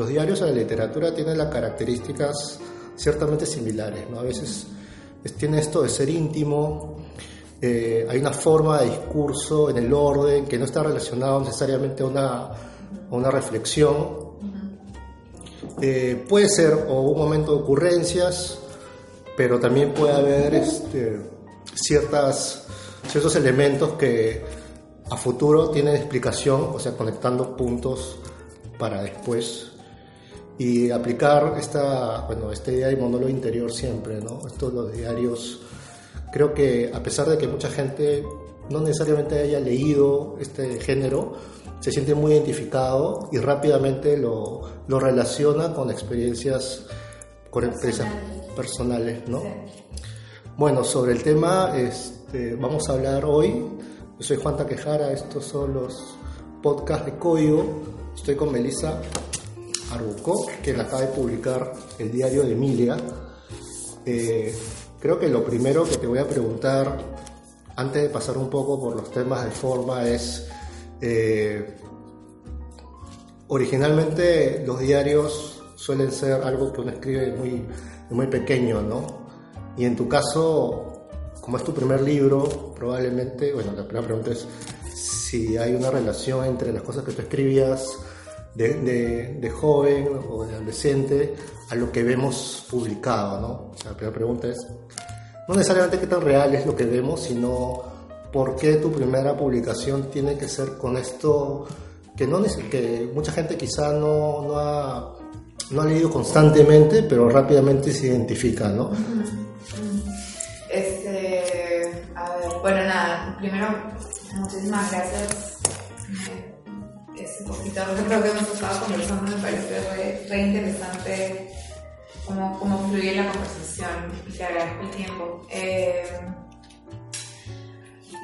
Los diarios de la literatura tienen las características ciertamente similares, ¿no? A veces tiene esto de ser íntimo, eh, hay una forma de discurso en el orden que no está relacionado necesariamente a una, una reflexión. Eh, puede ser o un momento de ocurrencias, pero también puede haber este, ciertas, ciertos elementos que a futuro tienen explicación, o sea, conectando puntos para después y aplicar esta, bueno, esta idea de monólogo interior siempre, ¿no? Estos los diarios, creo que a pesar de que mucha gente no necesariamente haya leído este género, se siente muy identificado y rápidamente lo, lo relaciona con experiencias, con experiencias personales, ¿no? Bueno, sobre el tema este, vamos a hablar hoy. Yo soy Juan Taquejara, estos son los podcasts de Código. Estoy con Melissa Arbucó, que la acaba de publicar el diario de Emilia. Eh, creo que lo primero que te voy a preguntar, antes de pasar un poco por los temas de forma, es, eh, originalmente los diarios suelen ser algo que uno escribe muy, muy pequeño, ¿no? Y en tu caso, como es tu primer libro, probablemente, bueno, la primera pregunta es si hay una relación entre las cosas que tú escribías de, de, joven o de adolescente a lo que vemos publicado, ¿no? O sea, la primera pregunta es, no necesariamente qué tan real es lo que vemos, sino por qué tu primera publicación tiene que ser con esto que, no, que mucha gente quizá no, no, ha, no ha leído constantemente, pero rápidamente se identifica, ¿no? Este, a ver, bueno, nada, primero, muchísimas gracias ese poquito, creo que hemos estado conversando, me parece re, interesante cómo, cómo fluye la conversación y te agradezco el tiempo. Eh,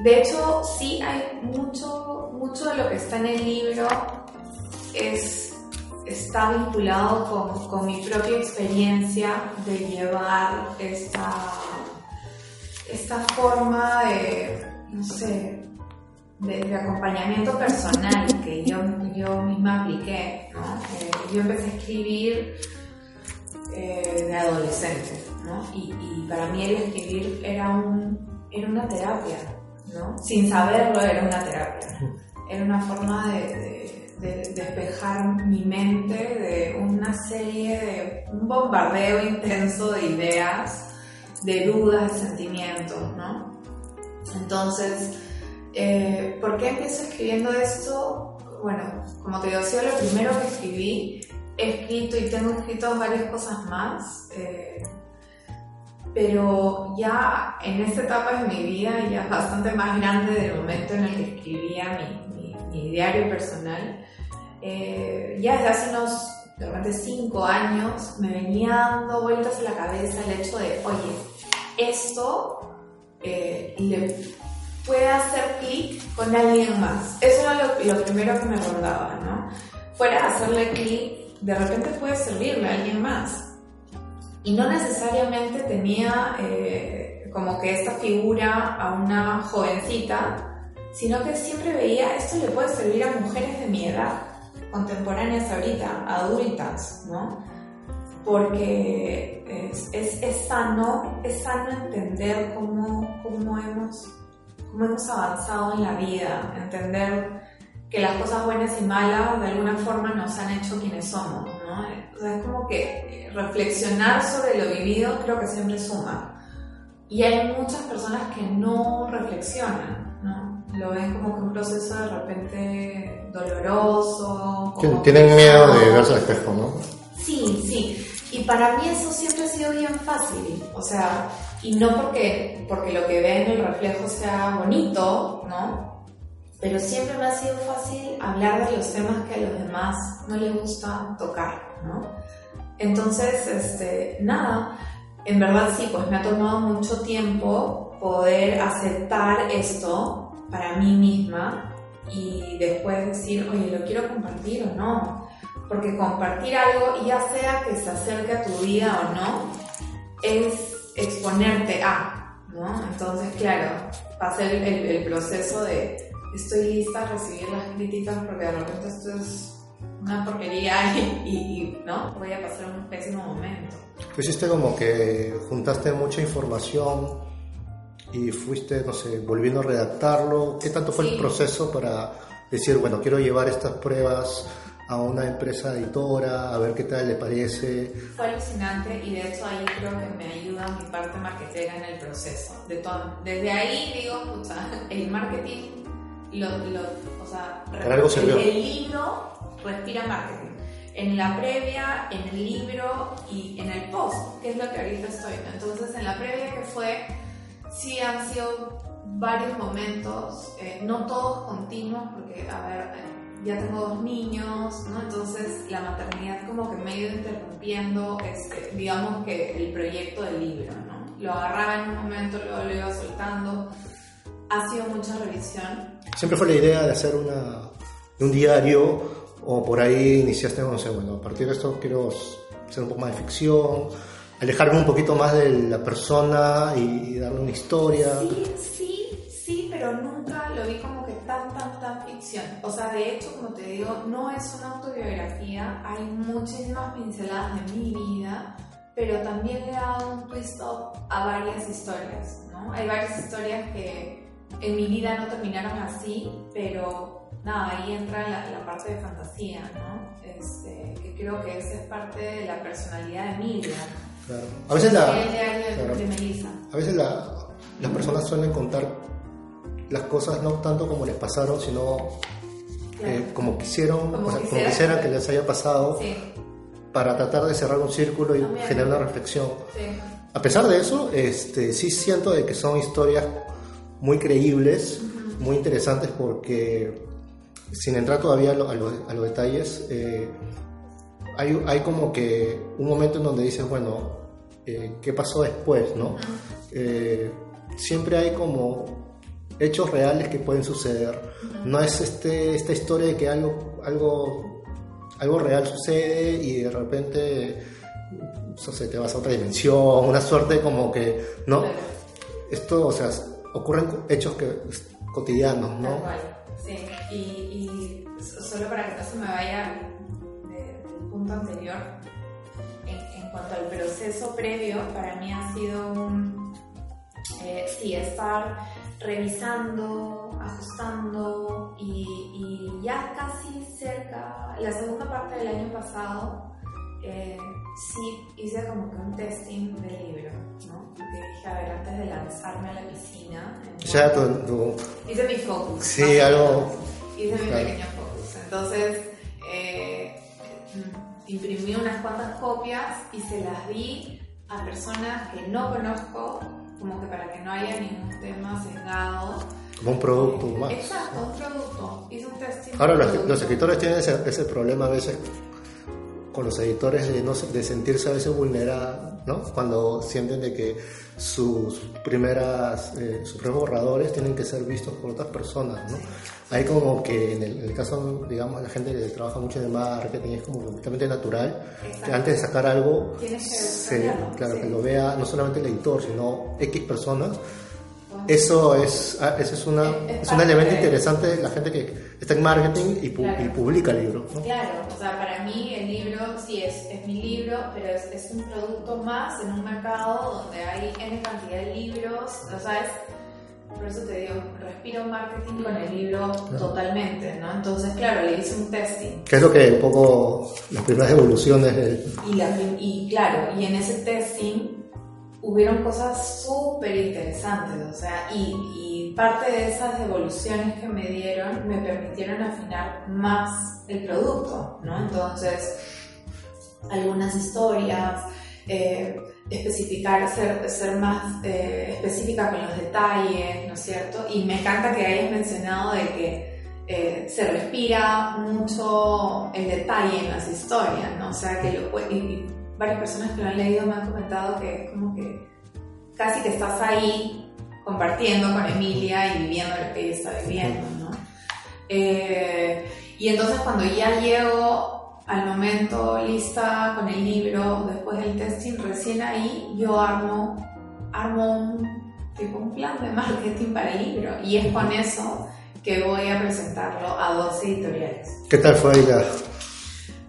de hecho, sí hay mucho, mucho de lo que está en el libro es, está vinculado con, con mi propia experiencia de llevar esta, esta forma de, no sé, de, acompañamiento personal que yo, yo misma apliqué. ¿no? Eh, yo empecé a escribir eh, de adolescente ¿no? y, y, para mí el escribir era, un, era una terapia, ¿no? sin saberlo era una terapia. Era una forma de, de, despejar mi mente de una serie de un bombardeo intenso de ideas, de dudas, de sentimientos. ¿no? Entonces, eh, ¿Por qué empiezo escribiendo esto? Bueno, como te decía, lo primero que escribí, he escrito y tengo escrito varias cosas más, eh, pero ya en esta etapa de mi vida, ya bastante más grande del momento en el que escribía mi, diario personal, eh, ya desde hace unos de repente cinco años me venía dando vueltas en la cabeza el hecho de, oye, esto le puede hacer clic con alguien más. Eso era lo, primero que me rondaba, ¿no? Fuera hacerle clic, de repente puede servirle a alguien más. Y no necesariamente tenía eh, como que esta figura a una jovencita, sino que siempre veía esto le puede servir a mujeres de mi edad, contemporáneas ahorita, adultas, ¿no? Porque es, es, es sano, es sano entender cómo, cómo hemos cómo hemos avanzado en la vida, entender que las cosas buenas y malas de alguna forma nos han hecho quienes somos, ¿no? O sea, es como que reflexionar sobre lo vivido creo que siempre suma. Y hay muchas personas que no reflexionan, ¿no? Lo ven como que un proceso de repente doloroso. Tienen miedo de verse al espejo, ¿no? Sí, sí. Y para mí eso siempre ha sido bien fácil. O sea, y no porque, porque lo que ve en el reflejo sea bonito, ¿no? pero siempre me ha sido fácil hablar de los temas que a los demás no les gusta tocar, ¿no? Entonces, este, nada, en verdad sí, pues me ha tomado mucho tiempo poder aceptar esto para mí misma y después decir, oye, ¿lo quiero compartir o no? Porque compartir algo, ya sea que se acerque a tu vida o no, es exponerte a, ¿no? Entonces, claro, pasa el, el, proceso de estoy lista a recibir las críticas porque de repente esto es una porquería y, ¿no? Voy a pasar un pésimo momento. Pues hiciste como que juntaste mucha información y fuiste, no sé, volviendo a redactarlo. ¿Qué tanto fue el proceso para decir, bueno, quiero llevar estas pruebas a una empresa editora, a ver qué tal le parece? Fue alucinante y de hecho ahí creo que me ayuda mi parte marketera en el proceso. De todo. Desde ahí digo, pucha, el marketing, lo, lo, o sea, algo el, el libro respira marketing en la previa, en el libro y en el post, que es lo que ahorita estoy. Entonces, en la previa que fue sí han sido varios momentos, eh, no todos continuos, porque, a ver, eh, ya tengo dos niños, ¿no? Entonces la maternidad como que me ha ido interrumpiendo, este, digamos que el proyecto del libro, ¿no? Lo agarraba en un momento, luego lo iba soltando. Ha sido mucha revisión. Siempre fue la idea de hacer una, un diario o por ahí iniciaste, no sé, bueno, a partir de esto quiero hacer un poco más de ficción, alejarme un poquito más de la persona y, darle una historia. Sí, sí, sí, pero nunca lo vi como tan, tan, tan ficción. O sea, de hecho, como te digo, no es una autobiografía, hay muchísimas pinceladas de mi vida, pero también le he dado un twist up a varias historias, ¿no? Hay varias historias que en mi vida no terminaron así, pero nada, ahí entra la, la parte de fantasía, ¿no? Este, que creo que esa es parte de la personalidad de Emilia. A veces, la, a veces las personas suelen contar las cosas no tanto como les pasaron, sino eh, como quisieron, como, quisieran que les haya pasado, para tratar de cerrar un círculo y generar una reflexión. A pesar de eso, este, sí siento de que son historias muy creíbles, muy interesantes porque, sin entrar todavía a, los detalles, eh, hay, hay como que un momento en donde dices, bueno, eh, qué pasó después, ¿no? Eh, siempre hay como hechos reales que pueden suceder. No es este, esta historia de que algo, algo, algo real sucede y de repente no sé, te vas a otra dimensión, una suerte como que, ¿no? Esto, o sea, ocurren hechos que, cotidianos, ¿no? Sí, y, y solo para que no se me vaya del punto anterior, cuanto al proceso previo, para mí ha sido un, eh, sí, estar revisando, ajustando y, ya casi cerca, la segunda parte del año pasado, eh, sí hice como que un testing del libro, ¿no? Porque dije, a ver, antes de lanzarme a la piscina... Ya tu, Hice mi focus. Sí, algo... Hice mi pequeño focus. Entonces... Eh, imprimí unas cuantas copias y se las di a personas que no conozco, como que para que no haya ningún tema sesgado. Como un producto más. Exacto, un producto. Hice un testing. Ahora, los, escritores tienen ese, ese, problema a veces con los editores de, no, de sentirse a veces vulnerados, ¿no? Cuando sienten de que sus primeras, eh, sus primeros borradores tienen que ser vistos por otras personas, ¿no? Hay como que en el, caso, digamos, la gente que trabaja mucho en el marketing es como completamente natural que antes de sacar algo, se, claro, que lo vea no solamente el editor, sino X personas. Eso es, ah, eso es, una, es, un elemento interesante de la gente que está en marketing y, publica el libro. Claro, o sea, para mí el libro sí es, es mi libro, pero es, es, un producto más en un mercado donde hay N cantidad de libros, o sea, es por eso te digo, respiro marketing con el libro totalmente, ¿no? Entonces, claro, le hice un testing. Que es lo que un poco las primeras evoluciones Y, y claro, y en ese testing hubieron cosas súper interesantes, o sea, y, y, parte de esas evoluciones que me dieron me permitieron afinar más el producto, ¿no? Entonces, algunas historias, eh, especificar, ser, ser más eh, específica con los detalles, ¿no es cierto? Y me encanta que hayas mencionado de que eh, se respira mucho el detalle en las historias, ¿no? O sea, que lo, y, y varias personas que lo han leído me han comentado que es como que casi que estás ahí compartiendo con Emilia y viviendo lo que ella está viviendo, ¿no? Eh, y entonces cuando ya llego al momento lista con el libro, después del testing, recién ahí yo armo, armo un, tipo, un plan de marketing para el libro y es con eso que voy a presentarlo a dos editoriales. ¿Qué tal fue ella?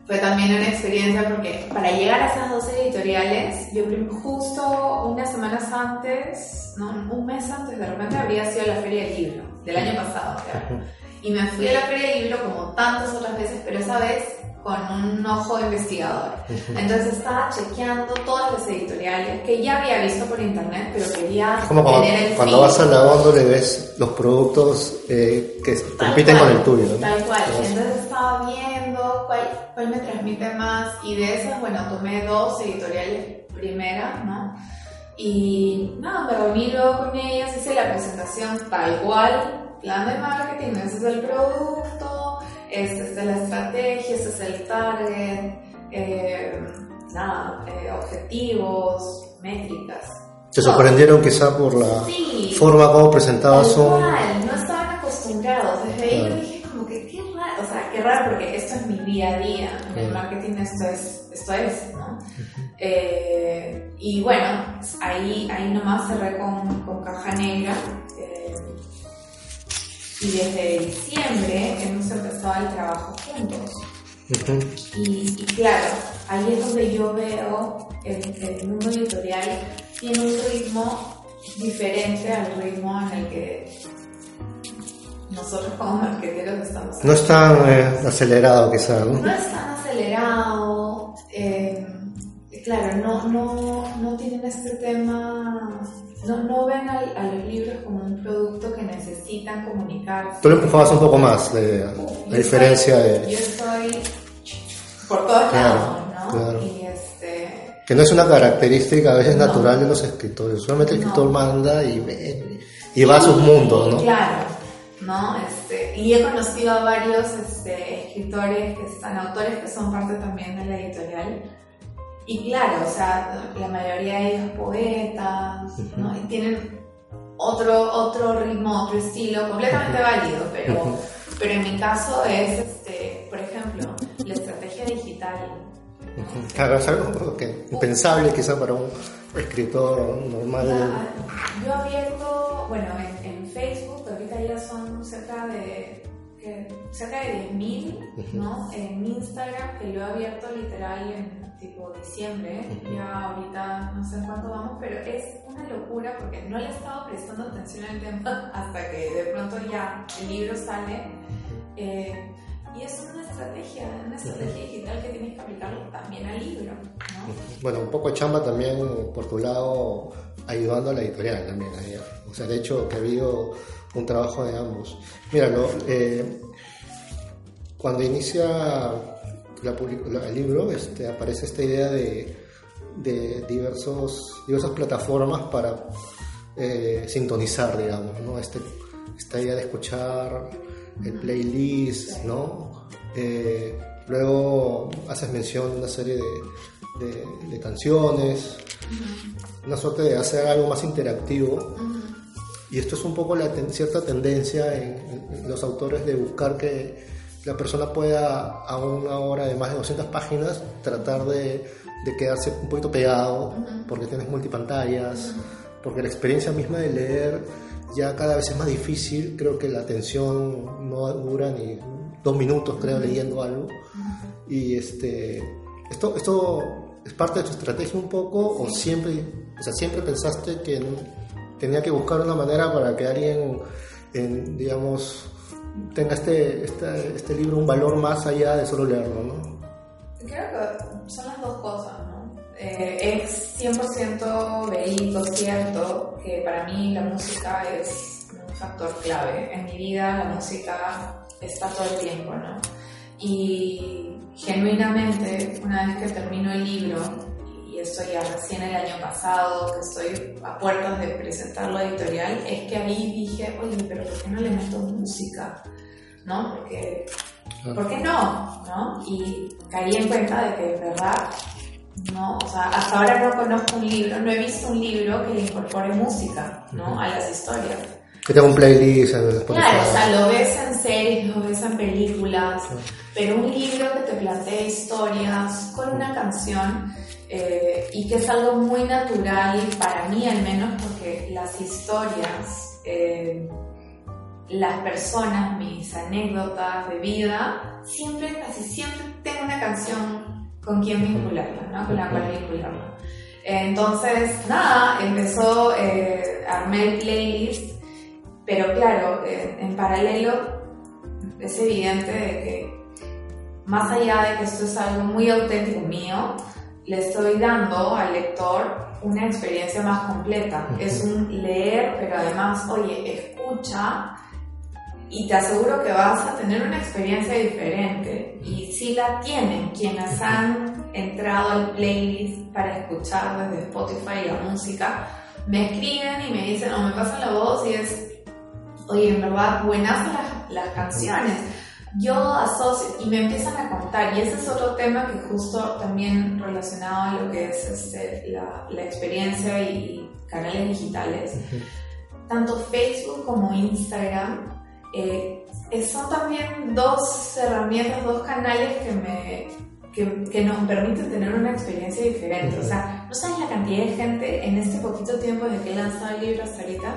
Fue también una experiencia porque para llegar a esas dos editoriales, yo justo unas semanas antes, no, un mes antes, de repente habría sido la Feria del Libro, del año pasado, claro. Y me fui a la Feria del Libro como tantas otras veces, pero esa vez con un ojo investigador. Entonces estaba chequeando todas las editoriales que ya había visto por internet, pero quería como cuando, tener el cuando vas al lavando le ves los productos eh, que Tal compiten cual, con el tuyo. ¿no? Tal cual. Entonces estaba viendo cuál, cuál me transmite más y de esas, bueno, tomé dos editoriales primeras, ¿no? Y nada, me reuní luego con ellas, hice la presentación tal cual, plan de marketing, ese es el producto, esta es la estrategia, este es el target, eh, nada, eh, objetivos, métricas. ¿Te sorprendieron quizá por la Sí. forma como presentabas cual, no estaban acostumbrados. Desde ahí yo Claro. dije como que qué raro, o sea, qué raro porque esto es mi día a día. En el Claro. marketing esto es, esto es, ¿no? Eh, y bueno, ahí, ahí nomás cerré con, con Caja Negra. eh, y desde diciembre hemos empezado el trabajo juntos. Y, y claro, ahí es donde yo veo el, el mundo editorial tiene un ritmo diferente al ritmo en el que nosotros como marqueteros estamos. No es tan eh, acelerado quizá, ¿no? No es tan acelerado, eh, claro, no, no, no tienen este tema, no, no ven al- a los libros como un producto que necesitan comunicar. Tú lo empujabas un poco más, de, la diferencia estoy- de... Yo estoy por todos Claro, lados, ¿no? claro. Y este... Que no es una característica a veces No. natural de los escritores. Solamente el No. escritor manda y ve, y va a sus mundos, ¿no? Claro, ¿no? Este, y he conocido a varios este, escritores, que están, autores que son parte también de la editorial. Y claro, o sea, la mayoría de ellos poetas, ¿no? Y tienen otro, otro ritmo, otro estilo, completamente válido, pero, pero en mi caso es, este, por ejemplo, la estrategia digital. Claro, es algo que impensable quizá para un escritor normal. Yo abierto, bueno, en, en Facebook, ahorita ya son cerca de, que- cerca de 10.000, ¿no? En Instagram, que lo he abierto literal en tipo diciembre, ya ahorita no sé cuánto vamos, pero es una locura porque no le he estado prestando atención al tema hasta que de pronto ya el libro sale. eh, y es una estrategia, una estrategia digital que tienes que aplicarlo también al libro, ¿no? Bueno, un poco chamba también por tu lado, ayudando a la editorial también. O sea, de hecho, que ha habido un trabajo de ambos. Míralo, eh, cuando inicia el libro, este, aparece esta idea de, diversos, diversas plataformas para eh, sintonizar, digamos, ¿no? Este, esta idea de escuchar el playlist, ¿no? Eh, luego haces mención de una serie de, de- de canciones, una suerte de hacer algo más interactivo. Y esto es un poco la ten- cierta tendencia en, en los autores de buscar que la persona pueda a una hora de más de 200 páginas tratar de, de quedarse un poquito pegado porque tienes multipantallas, porque la experiencia misma de leer ya cada vez es más difícil, creo que la atención no dura ni dos minutos creo leyendo algo. Y este esto esto es parte de tu estrategia un poco o siempre o sea siempre pensaste que tenía que buscar una manera para que alguien en, digamos tenga este, este este libro un valor más allá de solo leerlo ¿no? Creo que son las dos cosas, ¿no? Eh, es 100% verídico, cierto, que para mí la música es un factor clave. En mi vida la música está todo el tiempo, ¿no? Y genuinamente, una vez que termino el libro, y esto ya recién el año pasado, que estoy a puertas de presentarlo a editorial, es que ahí dije, oye, pero ¿por qué no le meto música? ¿no? Porque, ¿por qué no? ¿no? Y caí en cuenta de que, verdad, no, o sea, hasta ahora no conozco un libro, no he visto un libro que le incorpore música, ¿no? A las historias. Que tenga un playlist. Claro, o sea, lo ves en series, lo ves en películas, pero un libro que te plantea historias con una canción eh, y que es algo muy natural para mí al menos porque las historias, eh, las personas, mis anécdotas de vida, siempre, casi siempre tengo una canción con quien vincularla, ¿no? Con la cual vincularla. Entonces, nada, empezó, eh, armé el playlist, pero claro, eh, en paralelo es evidente de que más allá de que esto es algo muy auténtico mío, le estoy dando al lector una experiencia más completa. Es un leer, pero además, oye, escucha y te aseguro que vas a tener una experiencia diferente. Y si la tienen quienes han entrado al playlist para escuchar desde Spotify la música, me escriben y me dicen o me pasan la voz y es, oye, en verdad, buenas las, las canciones. Yo asocio y me empiezan a contar, y ese es otro tema que justo también relacionado a lo que es este, la, la, experiencia y canales digitales, tanto Facebook como Instagram, eh, son también dos herramientas, dos canales que me, que, que, nos permiten tener una experiencia diferente. O sea, no sabes la cantidad de gente en este poquito tiempo desde que he lanzado el libro hasta ahorita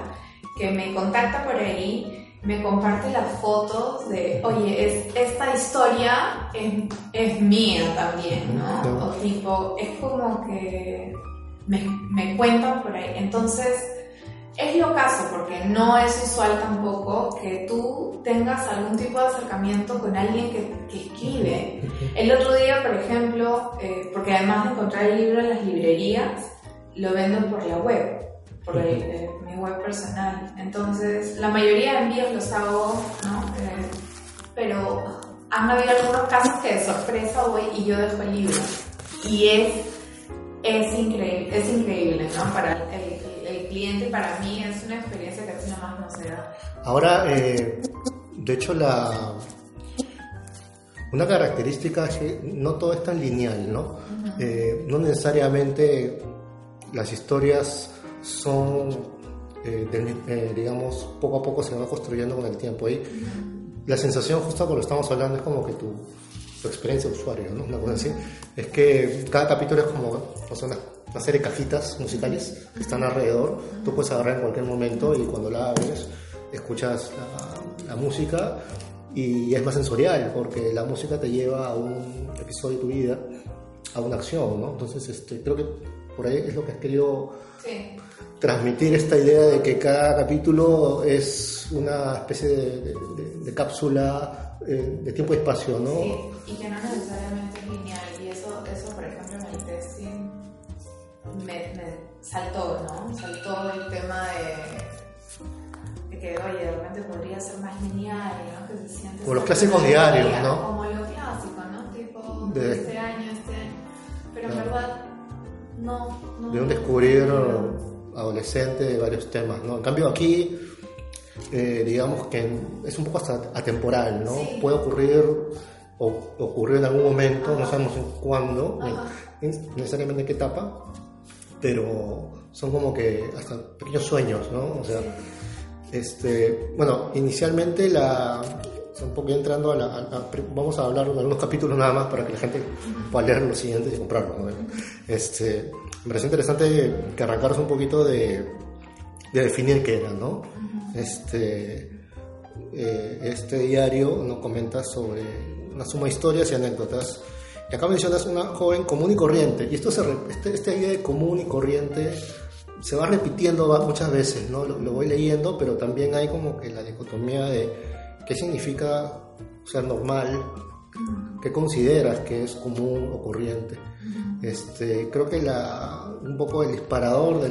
que me contacta por ahí me comparte las fotos de, oye, es, esta historia es, es mía también, ¿no? O tipo, es como que me, me cuentan por ahí. Entonces, es lo caso, porque no es usual tampoco que tú tengas algún tipo de acercamiento con alguien que, que escribe. El otro día, por ejemplo, eh, porque además de encontrar el libro en las librerías, lo vendo por la web por eh, mi web personal. Entonces, la mayoría de envíos los hago, ¿no? Eh, pero han habido algunos casos que de sorpresa voy y yo dejo el libro. Y es, es increíble, es increíble, ¿no? Para el, el, cliente, para mí es una experiencia que así nomás no se da. Ahora, eh, de hecho, la... Una característica es que no todo es tan lineal, ¿no? no necesariamente las historias son, eh, eh, digamos, poco a poco se va construyendo con el tiempo. Y la sensación, justo cuando estamos hablando, es como que tu, tu experiencia de usuario, ¿no? Una cosa así. Es que cada capítulo es como una, una, serie de cajitas musicales que están alrededor. Tú puedes agarrar en cualquier momento y cuando la abres, escuchas la, la música y es más sensorial porque la música te lleva a un episodio de tu vida, a una acción, ¿no? Entonces, este, creo que por ahí es lo que has querido sí transmitir esta idea de que cada capítulo es una especie de, cápsula eh, de tiempo y espacio, ¿no? Sí, y que no necesariamente es lineal. Y eso, eso por ejemplo, en el testing me, saltó, ¿no? Saltó el tema de, que, oye, de repente podría ser más lineal, ¿no? Que se siente... Como los clásicos diarios, ¿no? Como lo clásico, ¿no? Tipo, de, no, no. De un descubrir adolescente de varios temas, ¿no? En cambio aquí, eh, digamos que es un poco hasta atemporal, ¿no? Puede ocurrir o ocurrió en algún momento, no sabemos en cuándo, ni, necesariamente en qué etapa, pero son como que hasta pequeños sueños, ¿no? O sea, este, bueno, inicialmente la, un poco entrando a la, vamos a hablar de algunos capítulos nada más para que la gente pueda leer los siguientes y comprarlos. ¿no? Este, me parece interesante que arrancaros un poquito de, de definir qué era, ¿no? Este, eh, este diario nos comenta sobre una suma de historias y anécdotas. Y acá mencionas una joven común y corriente. Y esto se, este, esta idea de común y corriente se va repitiendo muchas veces, ¿no? Lo, lo, voy leyendo, pero también hay como que la dicotomía de qué significa ser normal, qué consideras que es común o corriente. Este, creo que la, un poco el disparador de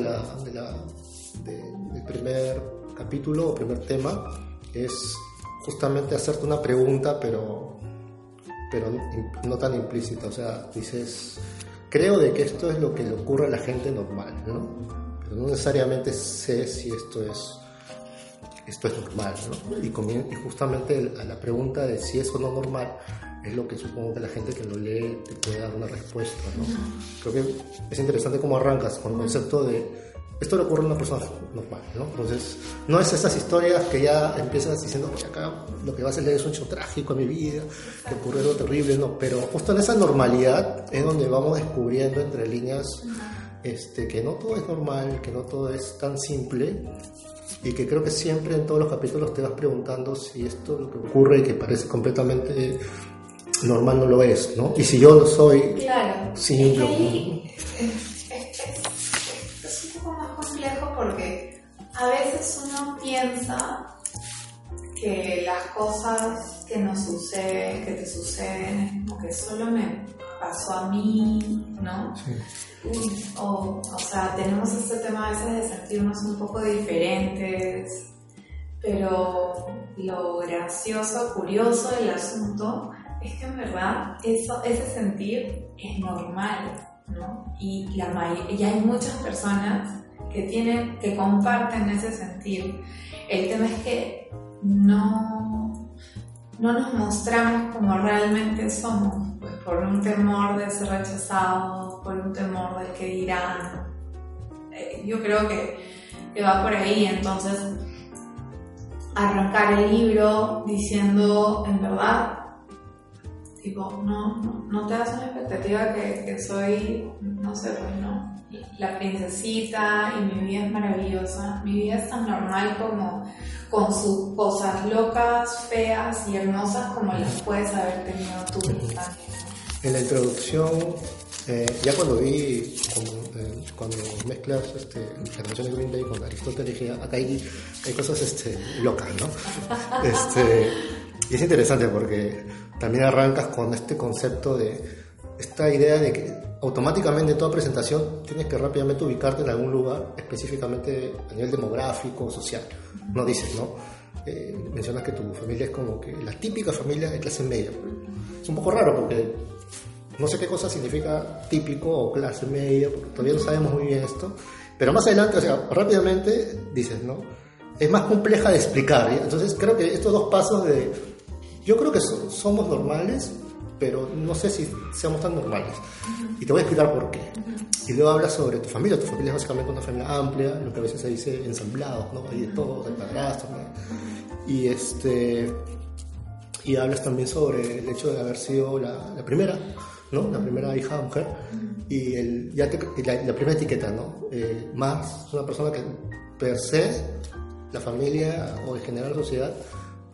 del primer capítulo o primer tema es justamente hacerte una pregunta, pero, pero no tan implícita. O sea, dices, creo de que esto es lo que le ocurre a la gente normal, ¿no? Pero no necesariamente sé si esto es esto es normal, ¿no? Y, y justamente a la pregunta de si es o no normal es lo que supongo que la gente que lo lee te puede dar una respuesta, ¿no? Creo que es interesante cómo arrancas con el concepto de esto le ocurre a una persona normal, ¿no? Entonces, no es estas historias que ya empiezas diciendo, que acá lo que vas a leer es un hecho trágico en mi vida, que ocurrió algo terrible, no, pero justo en esa normalidad es donde vamos descubriendo entre líneas este, que no todo es normal, que no todo es tan simple y que creo que siempre en todos los capítulos te vas preguntando si esto lo que ocurre y que parece completamente normal no lo es, ¿no? Y si yo lo soy, claro. simple. Es, un poco más complejo porque a veces uno piensa que las cosas que nos suceden, que te suceden, como que solo me pasó a mí, ¿no? Sí. O, o sea, tenemos este tema a veces de sentirnos un poco diferentes, pero lo gracioso, curioso del asunto es que en verdad eso, ese sentir es normal, ¿no? Y la hay muchas personas que tienen, que comparten ese sentir. El tema es que no, no nos mostramos como realmente somos, pues por un temor de ser rechazados, por un temor de que dirán. Eh, yo creo que, que va por ahí, entonces arrancar el libro diciendo, en verdad, tipo, no, no, no te das una expectativa que, que soy, no sé, pues no, la princesita y mi vida es maravillosa. Mi vida es tan normal como con sus cosas locas, feas y hermosas como las puedes haber tenido tú. En la introducción, eh, ya cuando vi, eh, cuando mezclas este, la canción de Green Day con Aristóteles, dije, acá hay, hay cosas este, locas, ¿no? este, y es interesante porque también arrancas con este concepto de esta idea de que automáticamente en toda presentación tienes que rápidamente ubicarte en algún lugar, específicamente a nivel demográfico, social. No dices, ¿no? Eh, mencionas que tu familia es como que la típica familia de clase media. Es un poco raro porque no sé qué cosa significa típico o clase media, porque todavía no sabemos muy bien esto. Pero más adelante, o sea, rápidamente dices, ¿no? Es más compleja de explicar. Entonces creo que estos dos pasos de... Yo creo que somos normales, pero no sé si seamos tan normales. Y te voy a explicar por qué. Y luego hablas sobre tu familia. Tu familia es básicamente una familia amplia, lo que a veces se dice ensamblados, ¿no? Hay de todo, de padrastro, ¿no? Y este... Y hablas también sobre el hecho de haber sido la, la primera ¿no? La primera hija mujer. Y el, ya la, primera etiqueta, ¿no? Eh, más una persona que per se, la familia o en general la sociedad,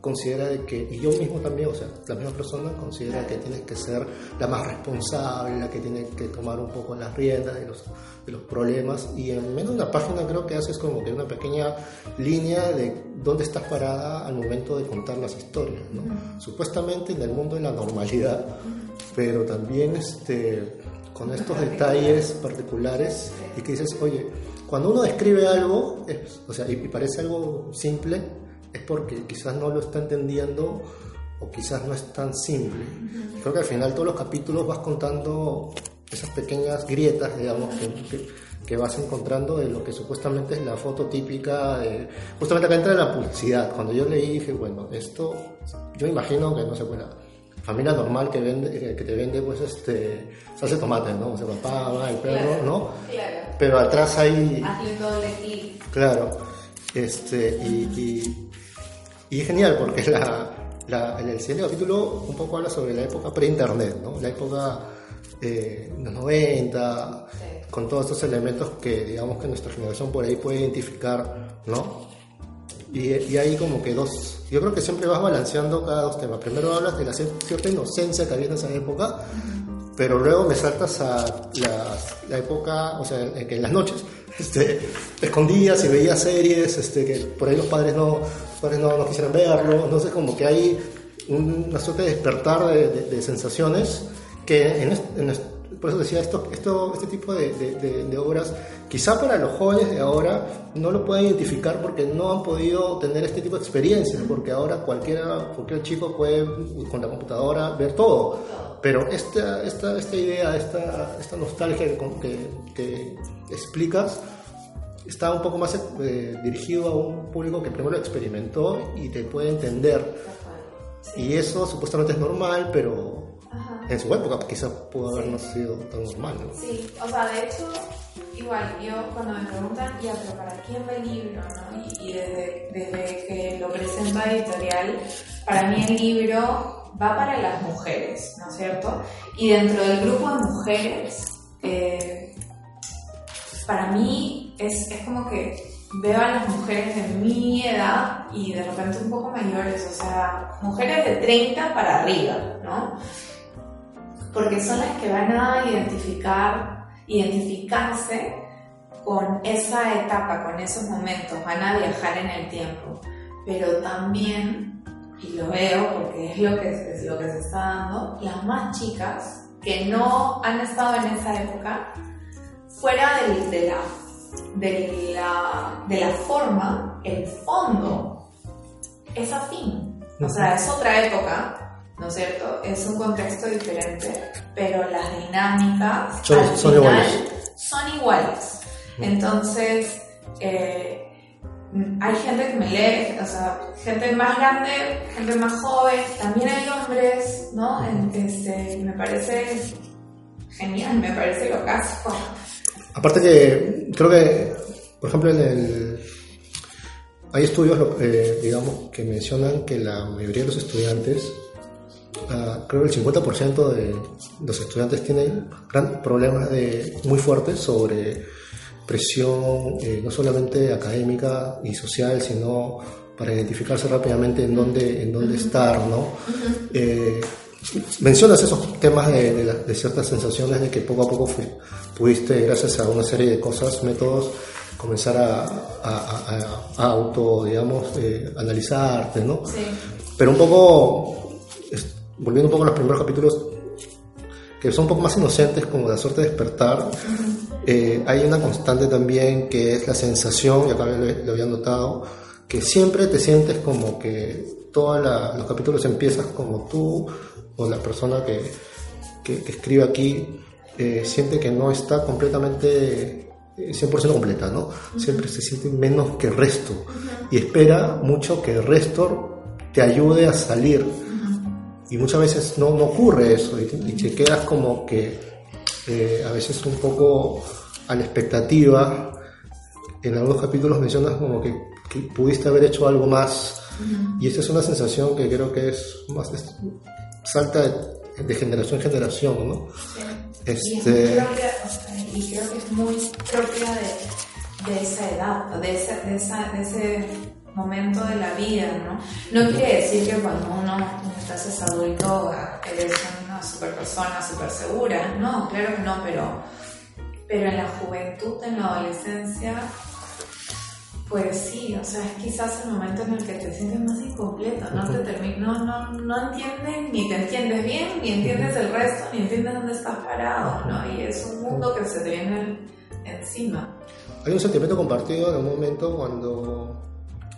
considera de que, y yo mismo también, o sea, la misma persona considera que tienes que ser la más responsable, la que tiene que tomar un poco las riendas de los, de los problemas. Y en menos de una página creo que haces como que una pequeña línea de dónde estás parada al momento de contar las historias, ¿no? Supuestamente en el mundo de la normalidad, pero también este, con estos detalles particulares y que dices, oye, cuando uno describe algo, o sea, y parece algo simple, es porque quizás no lo está entendiendo o quizás no es tan simple. Creo que al final todos los capítulos vas contando esas pequeñas grietas, digamos, que, que, vas encontrando de lo que supuestamente es la foto típica. De, justamente acá entra la publicidad. Cuando yo leí dije, bueno, esto, yo imagino que no se puede familia normal que vende que te vende pues este salsa de tomate no o sea papá mamá el perro no claro. pero atrás hay Hazle doble clic claro este y, y es genial porque la, en el siguiente capítulo un poco habla sobre la época pre-internet, ¿no? La época eh, los 90, con todos estos elementos que digamos que nuestra generación por ahí puede identificar, ¿no? Y, y ahí como que dos, yo creo que siempre vas balanceando cada dos temas. Primero hablas de la cierta inocencia que había en esa época, pero luego me saltas a la época, o sea, que en las noches este, te escondías y veías series, este, que por ahí los padres no, padres no, no quisieran verlo, entonces como que hay una suerte de despertar de, de, sensaciones que en, por eso decía esto, esto este tipo de, de, obras quizá para los jóvenes de ahora no lo pueden identificar porque no han podido tener este tipo de experiencias porque ahora cualquiera cualquier chico puede con la computadora ver todo pero esta, esta, esta idea esta, esta nostalgia que, que explicas está un poco más eh, dirigido a un público que primero lo experimentó y te puede entender. Y eso supuestamente es normal, pero en su época quizás pudo haber no sido tan normal. ¿no? Sí, o sea, de hecho, igual, yo cuando me preguntan, ya, pero ¿para quién va el libro? ¿no? Y, desde, desde, que lo presenta editorial, para mí el libro va para las mujeres, ¿no es cierto? Y dentro del grupo de mujeres, eh, para mí es, es como que veo a las mujeres de mi edad y de repente un poco mayores, o sea, mujeres de 30 para arriba, ¿no? Porque son las que van a identificar, identificarse con esa etapa, con esos momentos, van a viajar en el tiempo, pero también, y lo veo porque es lo que, es lo que se está dando, las más chicas que no han estado en esa época, fuera del, de la de la, de la forma, el fondo es afín. O sea, es otra época, ¿no es cierto? Es un contexto diferente, pero las dinámicas son, son iguales. Son iguales. Entonces, eh, hay gente que me lee, o sea, gente más grande, gente más joven, también hay hombres, ¿no? Este, me parece genial, me parece lo caso. Aparte que creo que, por ejemplo, en el, hay estudios, eh, digamos, que mencionan que la mayoría de los estudiantes, uh, creo que el 50% de los estudiantes tienen gran, problemas de, muy fuertes sobre presión, eh, no solamente académica y social, sino para identificarse rápidamente en dónde, en dónde estar, ¿no? Eh, mencionas esos temas de, ciertas sensaciones de que poco a poco pudiste, gracias a una serie de cosas, métodos, comenzar a, auto, digamos, eh, analizarte, ¿no? Sí. Pero un poco, volviendo un poco a los primeros capítulos, que son un poco más inocentes, como la suerte de despertar, eh, hay una constante también que es la sensación, y acá lo, lo había notado, que siempre te sientes como que todos los capítulos empiezas como tú o la persona que, que, escribe aquí eh, siente que no está completamente 100% eh, completa, ¿no? Siempre se siente menos que el resto y espera mucho que el resto te ayude a salir. Y muchas veces no, no ocurre eso y te, quedas como que eh, a veces un poco a la expectativa. En algunos capítulos mencionas como que, que pudiste haber hecho algo más y esta es una sensación que creo que es más salta de, generación en generación, ¿no? Este... Y, creo que, y creo que es muy propia de, de esa edad, de, ese, de, esa, de ese momento de la vida, ¿no? No quiere decir que cuando uno estás adulto eres una super persona, super segura, no, claro que no, pero, pero en la juventud, en la adolescencia, pues sí, o sea, es quizás el momento en el que te sientes más incompleto, no te no, no, no entiendes, ni te entiendes bien, ni entiendes el resto, ni entiendes dónde estás parado, ¿no? Y es un mundo que se te viene encima. Hay un sentimiento compartido en un momento cuando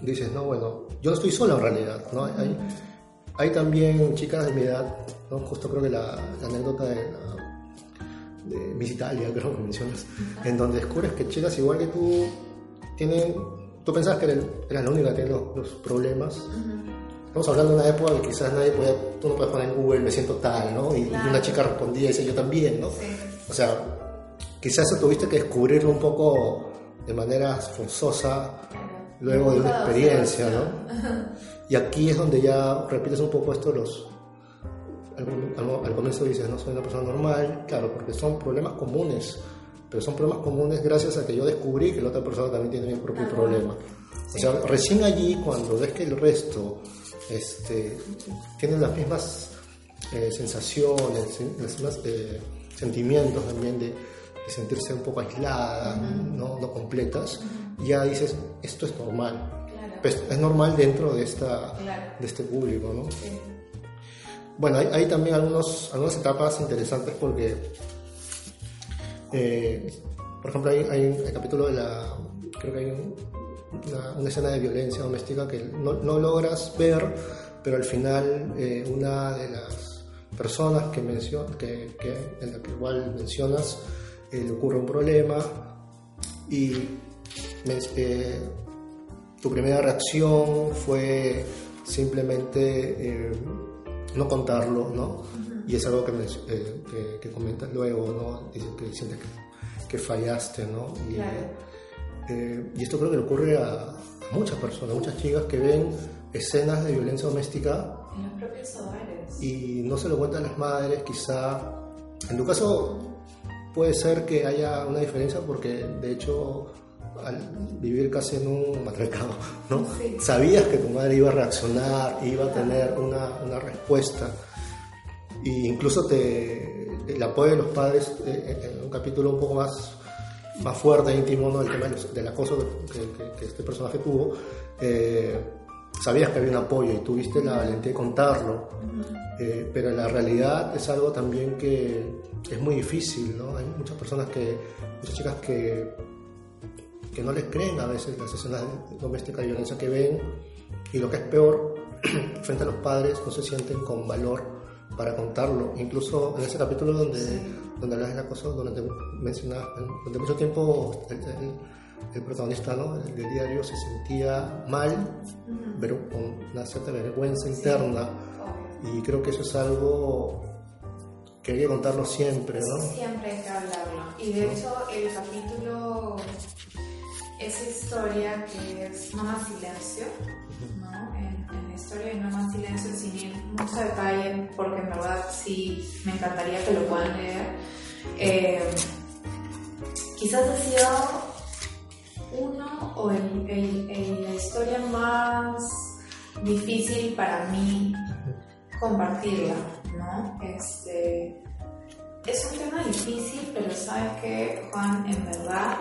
dices, no, bueno, yo no estoy sola en realidad, ¿no? Hay, hay también chicas de mi edad, ¿no? Justo creo que la, anécdota de, de Miss Italia, creo que mencionas, en donde descubres que chicas igual que tú tienen, tú pensabas que eras, la única que tiene los, problemas. Estamos hablando de una época que quizás nadie podía, tú no puedes poner en Google, me siento tal, ¿no? Y, una chica respondía y dice, yo también, ¿no? O sea, quizás tuviste que descubrirlo un poco de manera forzosa luego de una experiencia, ¿no? Y aquí es donde ya repites un poco esto los... Al, al comienzo dices, no soy una persona normal, claro, porque son problemas comunes pero son problemas comunes gracias a que yo descubrí que la otra persona también tiene mi propio problema. O sea, recién allí, cuando ves que el resto este, tiene las mismas eh, sensaciones, los mismos eh, sentimientos también de, sentirse un poco aislada, ¿no? no, completas, ya dices, esto es normal. Pues, es normal dentro de, esta, de este público, ¿no? Bueno, hay, hay, también algunos, algunas etapas interesantes porque eh, por ejemplo, hay, hay, un capítulo de la. Creo que hay una, escena de violencia doméstica que no, no logras ver, pero al final eh, una de las personas que, mencion, que, que, en la que igual mencionas eh, le ocurre un problema y eh, tu primera reacción fue simplemente eh, no contarlo, ¿no? Y es algo que, eh, que, comentas luego, ¿no? Dices que sientes que, fallaste, ¿no? Y, y, esto creo que le ocurre a, muchas personas, muchas chicas que ven escenas de violencia doméstica en los propios hogares. y no se lo cuentan las madres, quizá. En tu caso puede ser que haya una diferencia porque de hecho al vivir casi en un matriarcado, ¿no? Sabías que tu madre iba a reaccionar, iba a tener una, una respuesta. E incluso te, el apoyo de los padres, eh, eh, en un capítulo un poco más, más fuerte, íntimo, ¿no? el tema del acoso que, este personaje tuvo, eh, sabías que había un apoyo y tuviste la valentía de contarlo, pero la realidad es algo también que es muy difícil, ¿no? Hay muchas personas que, muchas chicas que que no les creen a veces las escenas domésticas de violencia que ven y lo que es peor, frente a los padres no se sienten con valor para contarlo. Incluso en ese capítulo donde, donde hablas del acoso, donde mencionas, donde mucho tiempo el, protagonista ¿no? del, diario se sentía mal, pero con una cierta vergüenza interna. Y creo que eso es algo que hay que contarlo siempre, ¿no? Siempre hay que hablarlo. Y de hecho, el capítulo esa historia que es No más silencio, ¿no? En, la historia de No más silencio, sin ir mucho detalle, porque en verdad sí me encantaría que lo puedan leer. Eh, quizás ha sido uno o el, la historia más difícil para mí compartirla, ¿no? Este, es un tema difícil, pero sabes que, Juan, en verdad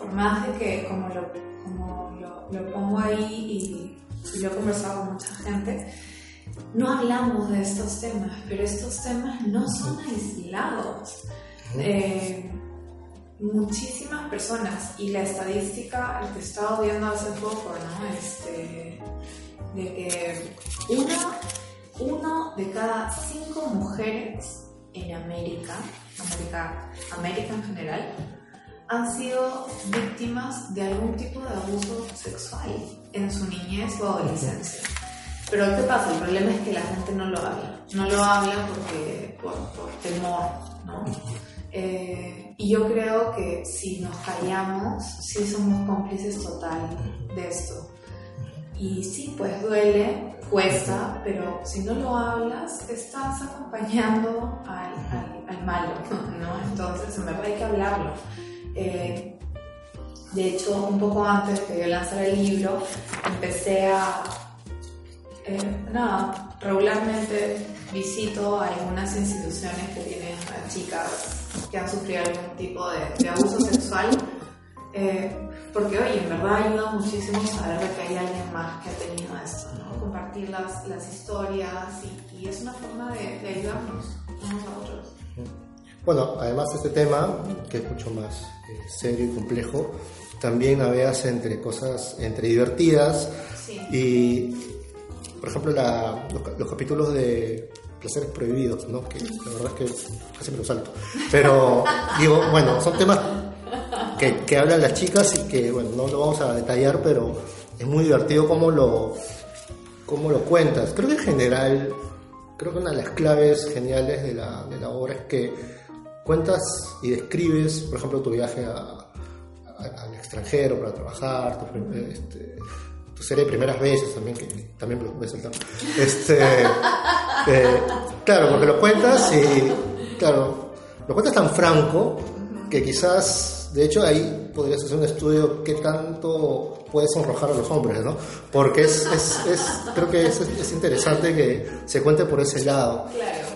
por más de que como lo, como lo, pongo ahí y, lo he conversado con mucha gente, no hablamos de estos temas, pero estos temas no son aislados. Eh, muchísimas personas y la estadística, el que estaba viendo hace poco, ¿no? Este, de que uno, uno de cada cinco mujeres en América, América, América en general, han sido víctimas de algún tipo de abuso sexual en su niñez o adolescencia. Pero ¿qué pasa? El problema es que la gente no lo habla. No lo habla porque, por, temor, ¿no? Eh, y yo creo que si nos callamos, sí somos cómplices total de esto. Y sí, pues duele, cuesta, pero si no lo hablas, estás acompañando al, al, al malo, ¿no? Entonces, en verdad hay que hablarlo. Eh, de hecho, un poco antes que yo lanzara el libro, empecé a, eh, nada, regularmente visito algunas instituciones que tienen a chicas que han sufrido algún tipo de, abuso sexual, eh, porque oye, en verdad ayuda muchísimo saber que hay alguien más que ha tenido esto, ¿no? compartir las, las historias y, y, es una forma de, de ayudarnos unos a otros. Bueno, además de este tema, que es mucho más eh, serio y complejo, también navegas entre cosas, entre divertidas y, por ejemplo, los, capítulos de placeres prohibidos, ¿no? que la verdad es que casi me lo salto. Pero digo, bueno, son temas que, que, hablan las chicas y que, bueno, no lo vamos a detallar, pero es muy divertido cómo lo, cómo lo cuentas. Creo que en general, creo que una de las claves geniales de la, de la obra es que cuentas y describes, por ejemplo, tu viaje al extranjero para trabajar, tu, este, tu, serie de primeras veces también, que también lo puedes saltar. Este, eh, claro, porque lo cuentas y, claro, lo cuentas tan franco que quizás, de hecho, ahí podrías hacer un estudio qué tanto puedes sonrojar a los hombres, ¿no? Porque es, es, es creo que es, es, interesante que se cuente por ese lado.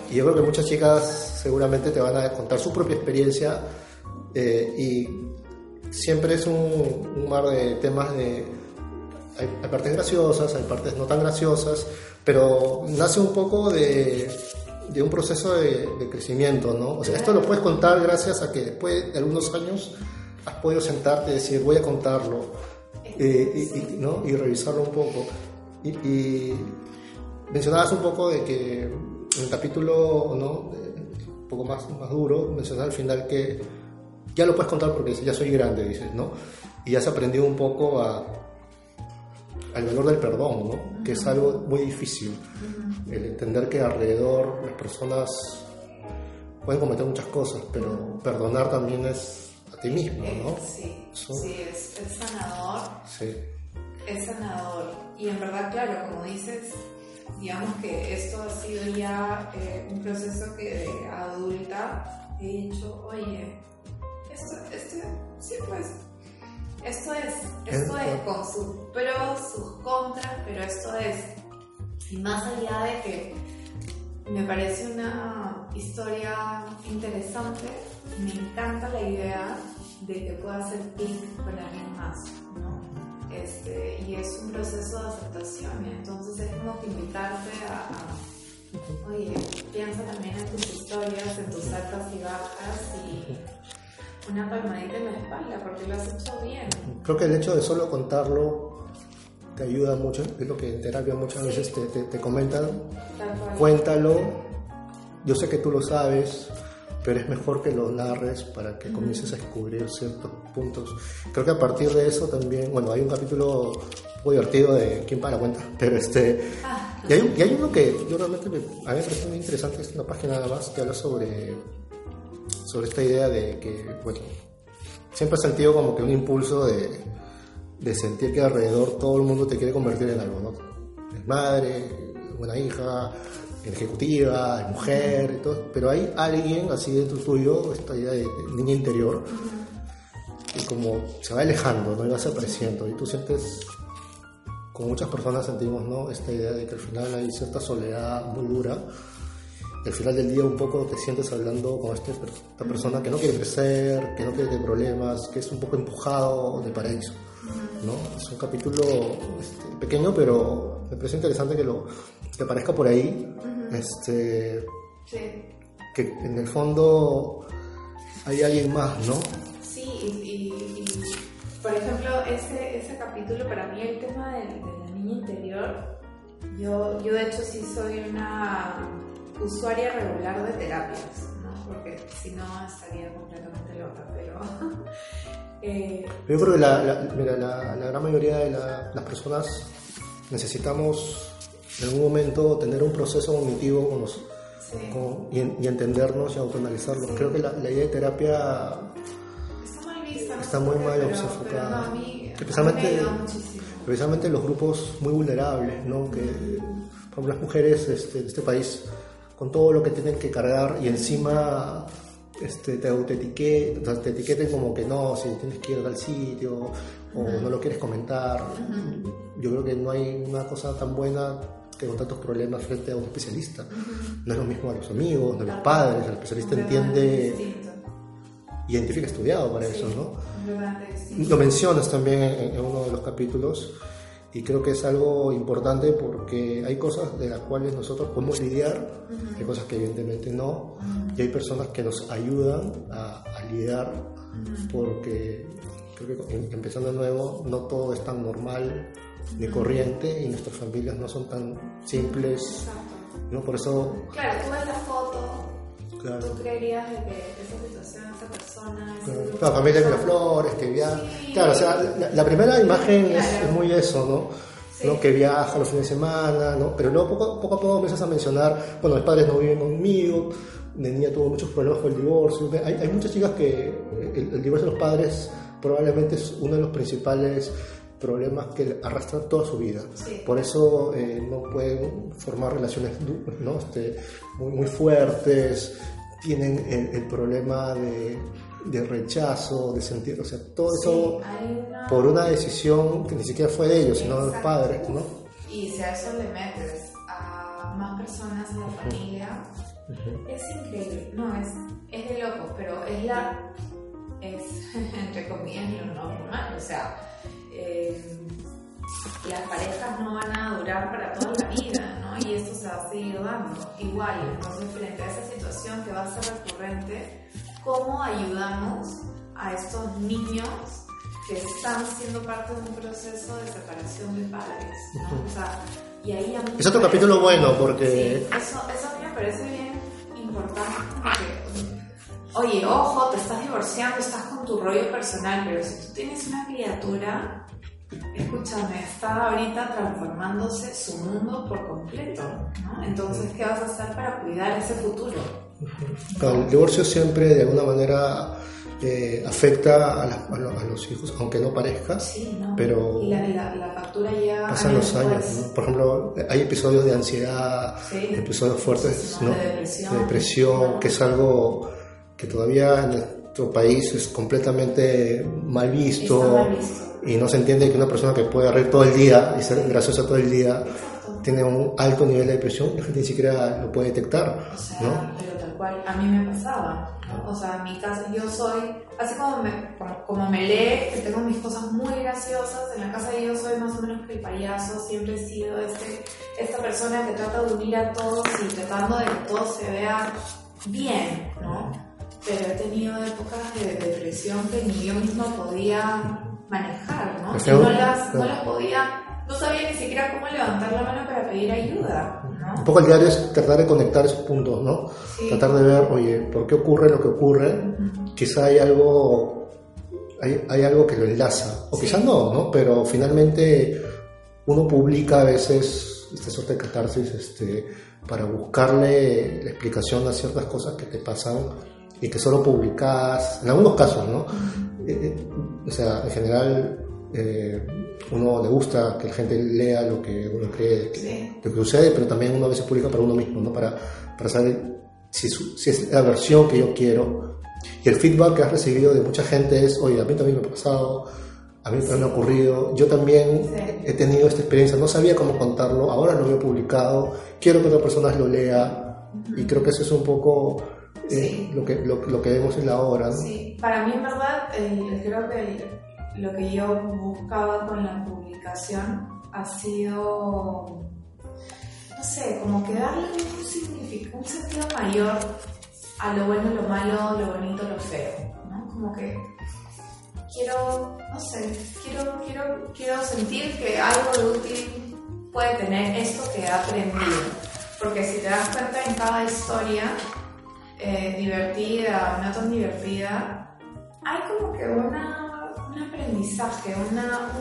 Y yo creo que muchas chicas seguramente te van a contar su propia experiencia eh, y siempre es un, mar de temas de... Hay, partes graciosas, hay partes no tan graciosas, pero nace un poco de, de un proceso de, crecimiento, ¿no? O sea, esto lo puedes contar gracias a que después de algunos años has podido sentarte y decir, voy a contarlo eh, y, ¿no? y revisarlo un poco. Y, y mencionabas un poco de que en el capítulo ¿no? un poco más, más duro, mencionas al final que ya lo puedes contar porque ya soy grande, dices, ¿no? y has aprendido un poco a, al valor del perdón, ¿no? que es algo muy difícil. El entender que alrededor las personas pueden cometer muchas cosas, pero perdonar también es a ti mismo, ¿no? Eh, sí, sí es, es, sanador. Sí. Es sanador. Y en verdad, claro, como dices, digamos que esto ha sido ya eh, un proceso que de adulta he dicho, oye, esto, esto, sí, pues, esto es, esto es con sus pros, sus contras, pero esto es. Y más allá de que me parece una historia interesante, me encanta la idea de que pueda hacer clic con alguien más, ¿no? Este, y es un proceso de aceptación, entonces es como que invitarte a, oye, piensa también en tus historias, en tus altas y bajas y una palmadita en la espalda porque lo has hecho bien. Creo que el hecho de solo contarlo te ayuda mucho, es lo que en terapia muchas veces te, te, te comentan, cuéntalo, yo sé que tú lo sabes, pero es mejor que lo narres para que comiences a descubrir ciertos puntos. Creo que a partir de eso también, bueno, hay un capítulo muy divertido de quién paga la cuenta, pero este, ah, y, hay, y hay, uno que yo realmente me, a mí me parece muy interesante, es una página nada más que habla sobre, sobre esta idea de que, bueno, siempre he sentido como que un impulso de, de sentir que alrededor todo el mundo te quiere convertir en algo, ¿no? Es madre, buena hija, ejecutiva, mujer, y todo, pero hay alguien así dentro tuyo, esta idea de, niña interior, que como se va alejando, ¿no? Y va desapareciendo, y tú sientes, como muchas personas sentimos, ¿no? Esta idea de que al final hay cierta soledad muy dura, al final del día un poco te sientes hablando con este, esta persona que no quiere crecer, que no quiere tener problemas, que es un poco empujado de paraíso. ¿No? Es un capítulo este, pequeño, pero me parece interesante que lo que aparezca por ahí. este, Que en el fondo hay alguien más, ¿no? Sí, y, por ejemplo, ese, ese capítulo, para mí el tema de, de la niña interior, yo, yo de hecho sí soy una usuaria regular de terapias, ¿no? porque si no estaría completamente loca, pero... eh, yo creo que la, la, la, la gran mayoría de las personas necesitamos en algún momento tener un proceso cognitivo con los, sí. con, y, y, entendernos y autoanalizarlo. Sí. Creo que la, idea de terapia está mal vista, está muy mal mí, especialmente, especialmente los grupos muy vulnerables, ¿no? que, por las mujeres este, de este país con todo lo que tienen que cargar y encima este, te, te, etiqueten, te etiqueten como que no, si tienes que ir al sitio o uh -huh. no lo quieres comentar. Uh -huh. Yo creo que no hay una cosa tan buena que contar tus problemas frente a un especialista. Uh -huh. No es lo mismo a los amigos, a los padres, el especialista entiende, identifica estudiado para sí, eso, ¿no? Lo mencionas también en, en uno de los capítulos y creo que es algo importante porque hay cosas de las cuales nosotros podemos lidiar, uh -huh. hay cosas que evidentemente no, uh -huh. y hay personas que nos ayudan a, a lidiar uh -huh. porque creo que empezando de nuevo no todo es tan normal ni corriente y nuestras familias no son tan simples, ¿no? Por eso... Claro, tú ves la foto Claro. ¿Tú creerías de que esa situación, esa persona... Claro, la familia de Miraflores, que viaja... Sí. Claro, o sea, la, la primera imagen claro. es, es, muy eso, ¿no? Sí. ¿no? Que viaja los fines de semana, ¿no? Pero luego poco, poco a poco empiezas a mencionar, bueno, mis padres no viven conmigo, de niña tuvo muchos problemas con el divorcio. Hay, hay muchas chicas que el, el divorcio de los padres probablemente es uno de los principales problemas que arrastran toda su vida. Sí. Por eso eh, no pueden formar relaciones ¿no? este, muy, muy fuertes, tienen el, el problema de, de, rechazo, de sentir, o sea, todo sí, eso una... por una decisión que ni siquiera fue de ellos, sino de los padres, ¿no? Y si a eso le metes a más personas en la familia, uh -huh. es increíble, no, es, es de loco, pero es la, es, entre comillas, lo normal, o sea, eh, las parejas no van a durar para toda la vida, ¿no? Y esto se va a seguir dando. Igual, entonces, frente a esa situación que va a ser recurrente, ¿cómo ayudamos a estos niños que están siendo parte de un proceso de separación de padres, ¿no? O sea, y ahí Es otro capítulo parece, bueno porque... Sí, eso, eso a mí me parece bien importante porque oye, ojo, te estás divorciando, estás con tu rollo personal, pero si tú tienes una criatura, escúchame, está ahorita transformándose su mundo por completo, ¿no? Entonces, ¿qué vas a hacer para cuidar ese futuro? El divorcio siempre de alguna manera eh, afecta a, los hijos, aunque no parezca. Sí, ¿no? Pero y la, la, factura ya. Pasan los años, ¿no? Por ejemplo, hay episodios de ansiedad, episodios fuertes ¿no? de depresión, depresión que es algo que todavía en nuestro país es completamente mal visto, y no se entiende que una persona que puede reír todo el día y ser graciosa todo el día tiene un alto nivel de depresión la gente ni siquiera lo puede detectar. O sea, pero tal cual, a mí me pasaba. O sea, en mi casa yo soy, así como me, como, me lee, que tengo mis cosas muy graciosas, en la casa yo soy más o menos que el payaso, siempre he sido este, esta persona que trata de unir a todos y tratando de que todo se vea bien, ¿no? Pero he tenido épocas de depresión que ni yo misma podía manejar, ¿no? No las, no las podía no sabía ni siquiera cómo levantar la mano para pedir ayuda. ¿no? Un poco el diario es tratar de conectar esos puntos, ¿no? Tratar de ver, oye, ¿por qué ocurre lo que ocurre? Quizá hay algo, hay, hay, algo que lo enlaza, o quizás no, ¿no? Pero finalmente uno publica a veces esta suerte de catarsis este, para buscarle la explicación a ciertas cosas que te pasan y que solo publicas, en algunos casos, ¿no? Eh, eh, o sea, en general... Eh, uno le gusta que la gente lea lo que uno cree que, lo que sucede, pero también uno a veces publica para uno mismo, ¿no? para, para saber si, si, es la versión que yo quiero. Y el feedback que has recibido de mucha gente es, oye, a mí también me ha pasado, a mí también me ha ocurrido, yo también he tenido esta experiencia, no sabía cómo contarlo, ahora lo he publicado, quiero que otras personas lo lea, y creo que eso es un poco... Eh, lo, que, lo, lo, que vemos en la obra. Sí, para mí en verdad creo que lo que yo buscaba con la publicación ha sido, no sé, como que darle un, significado, un sentido mayor a lo bueno, lo malo, lo bonito, lo feo, ¿no? Como que quiero, no sé, quiero, quiero, quiero sentir que algo de útil puede tener esto que he aprendido. Porque si te das cuenta en cada historia, eh, divertida no tan divertida, hay como que una un aprendizaje, una,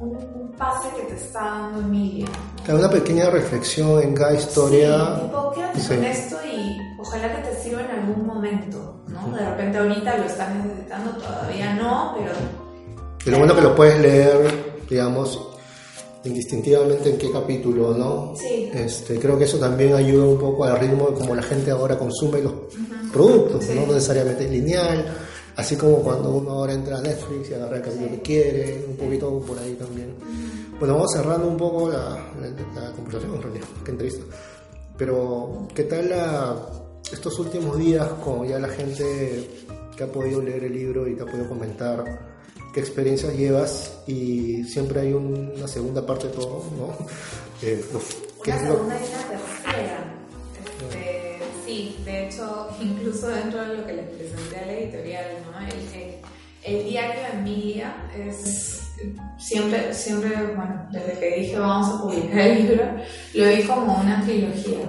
un, un, pase que te está dando Emilia. Una pequeña reflexión en cada historia. Sí, tipo, quédate con esto y ojalá que te sirva en algún momento, ¿no? De repente ahorita lo estás necesitando, todavía no, pero... Lo bueno que lo puedes leer, digamos, indistintivamente en qué capítulo, ¿no? Sí. Este, creo que eso también ayuda un poco al ritmo de cómo la gente ahora consume los productos, no necesariamente lineal Así como cuando uno ahora entra a Netflix y agarra el capítulo que quiere, un poquito por ahí también. Bueno, vamos cerrando un poco la, la, conversación, en realidad, que entrevista. Pero, ¿qué tal estos últimos días con ya la gente que ha podido leer el libro y te ha podido comentar qué experiencias llevas? Y siempre hay una segunda parte de todo, ¿no? Eh, una segunda y una tercera. Este, sí, de hecho, incluso dentro de lo que les presenté a la editorial, el, diario de Emilia es siempre, siempre, bueno, desde que dije vamos a publicar el libro, lo vi como una trilogía,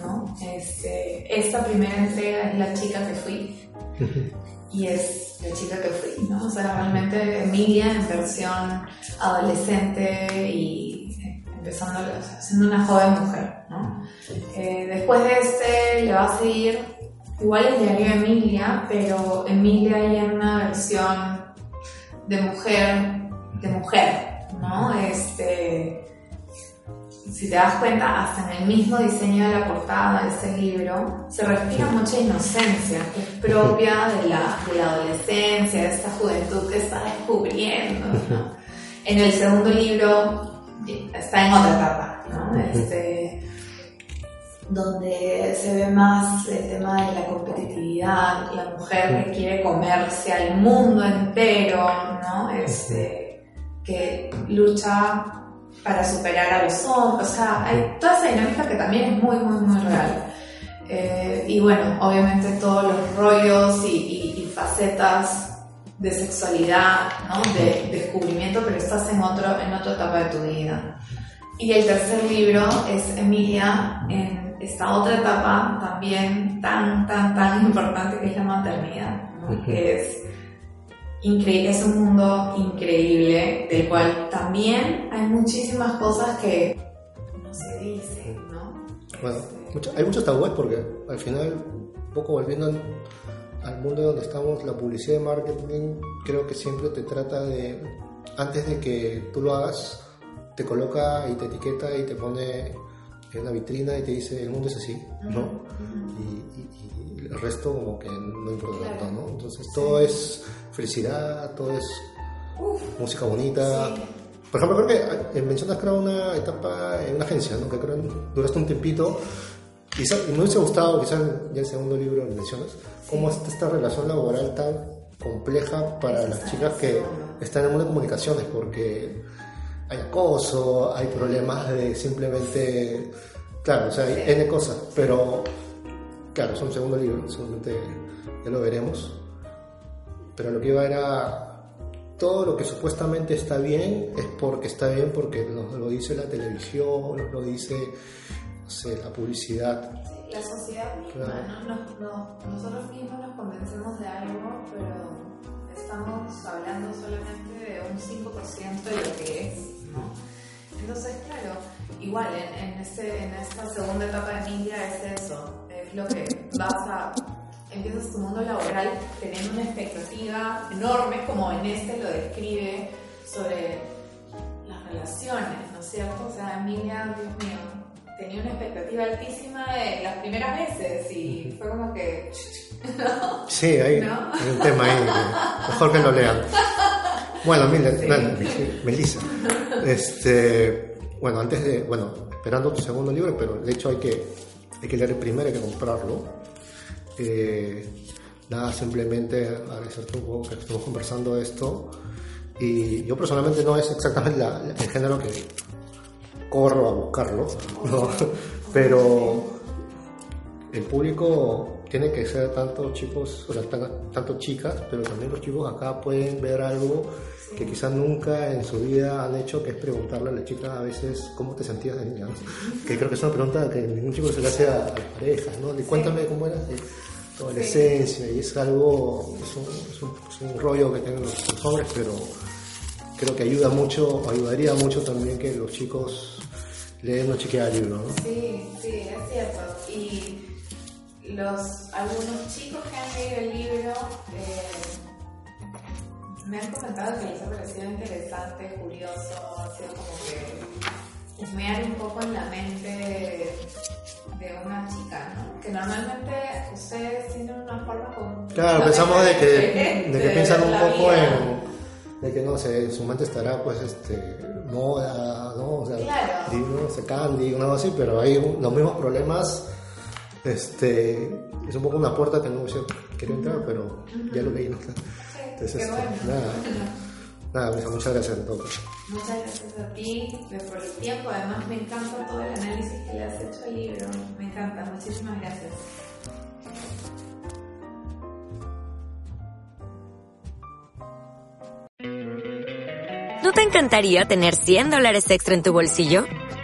¿no? Este, esta primera entrega es La chica que fui. Y es la chica que fui, ¿no? O sea, realmente Emilia en versión adolescente y empezando, siendo una joven mujer, ¿no? Eh, después de este le va a seguir igual el diario Emilia, pero Emilia ya en una versión de mujer, de mujer, ¿no? Este, si te das cuenta, hasta en el mismo diseño de la portada de este libro, se respira mucha inocencia, que es propia de la, de la adolescencia, de esta juventud que está descubriendo, ¿no? En el segundo libro está en otra etapa, ¿no? Este, donde se ve más el tema de la competitividad, la mujer que quiere comerse al mundo entero, ¿no? Este, que lucha para superar a los hombres, o sea, hay toda esa dinámica que también es muy, muy, muy real. Eh, y bueno, obviamente todos los rollos y, y, facetas de sexualidad, ¿no? de descubrimiento, pero estás en, otro, en otra etapa de tu vida. Y el tercer libro es Emilia en esta otra etapa también tan, tan, tan importante que es la maternidad, ¿no? que es, increíble, es un mundo increíble del cual también hay muchísimas cosas que no se dicen, ¿no? Bueno, hay muchos tabúes porque al final, un poco volviendo al, al mundo donde estamos, la publicidad de marketing creo que siempre te trata de, antes de que tú lo hagas, te coloca y te etiqueta y te pone en la vitrina y te dice el mundo es así, ¿no? y, el resto como que no importa tanto, ¿no? Entonces todo es felicidad, todo es música bonita. Por ejemplo, creo que eh, mencionas creo una etapa en una agencia, ¿no? Que creo que duraste un tiempito. Quizás, me hubiese gustado, quizás ya el segundo libro lo mencionas, cómo es esta relación laboral tan compleja para las chicas que están en el mundo de comunicaciones, porque hay acoso, hay problemas de simplemente, claro, o sea, hay N cosas, pero claro, es un segundo libro, seguramente ya lo veremos, pero lo que iba era todo lo que supuestamente está bien es porque está bien porque nos lo dice la televisión, nos lo dice no sé, la publicidad. la sociedad misma, ¿no? nosotros mismos nos convencemos de algo, pero estamos hablando solamente de un 5% de lo que es. Entonces, claro, igual en, este, en esta segunda etapa de India es eso, es lo que vas a, empiezas tu mundo laboral teniendo una expectativa enorme, como en este lo describe, sobre las relaciones, ¿no es cierto? O sea, Emilia, Dios mío, tenía una expectativa altísima de las primeras veces y fue como que... Sí, hay, hay un tema ahí, mejor que lo lean. Bueno, mira, Melissa, este, bueno, antes de, bueno, esperando tu segundo libro, pero de hecho hay que, hay que leer primero, hay que comprarlo. Eh, nada, simplemente agradecerte un poco que estemos conversando esto. Y yo personalmente no es exactamente el género que corro a buscarlo, ¿no? pero el público tiene que ser tanto chicos, o sea, tanto chicas, pero también los chicos acá pueden ver algo que quizás nunca en su vida han hecho, que es preguntarle a la chica a veces cómo te sentías de niña, que creo que es una pregunta que ningún chico se le hace a, las parejas, ¿no? cuéntame cómo era tu adolescencia, y es algo, es un, rollo que tienen los, hombres, pero creo que ayuda mucho, ayudaría mucho también que los chicos leen o chequean el libro, ¿no? Sí, sí, es cierto. Y los, algunos chicos que han leído el libro me han comentado que les ha parecido interesante, curioso, ha sido como que husmear un poco en la mente de, una chica, ¿no? Que normalmente ustedes tienen una forma con... Claro, pensamos de que, de que piensan un poco en de que no sé, su mente estará pues este moda, ¿no? O sea, claro. no sé, candy, algo así, pero hay los mismos problemas este, es un poco una puerta que no quería entrar, pero ya lo leí. ¿no? Entonces, este, nada, nada, muchas gracias a todos. Muchas gracias a ti por el tiempo. Además, me encanta todo el análisis que le has hecho al libro. Me encanta. Muchísimas gracias. ¿No te encantaría tener 100 dólares extra en tu bolsillo?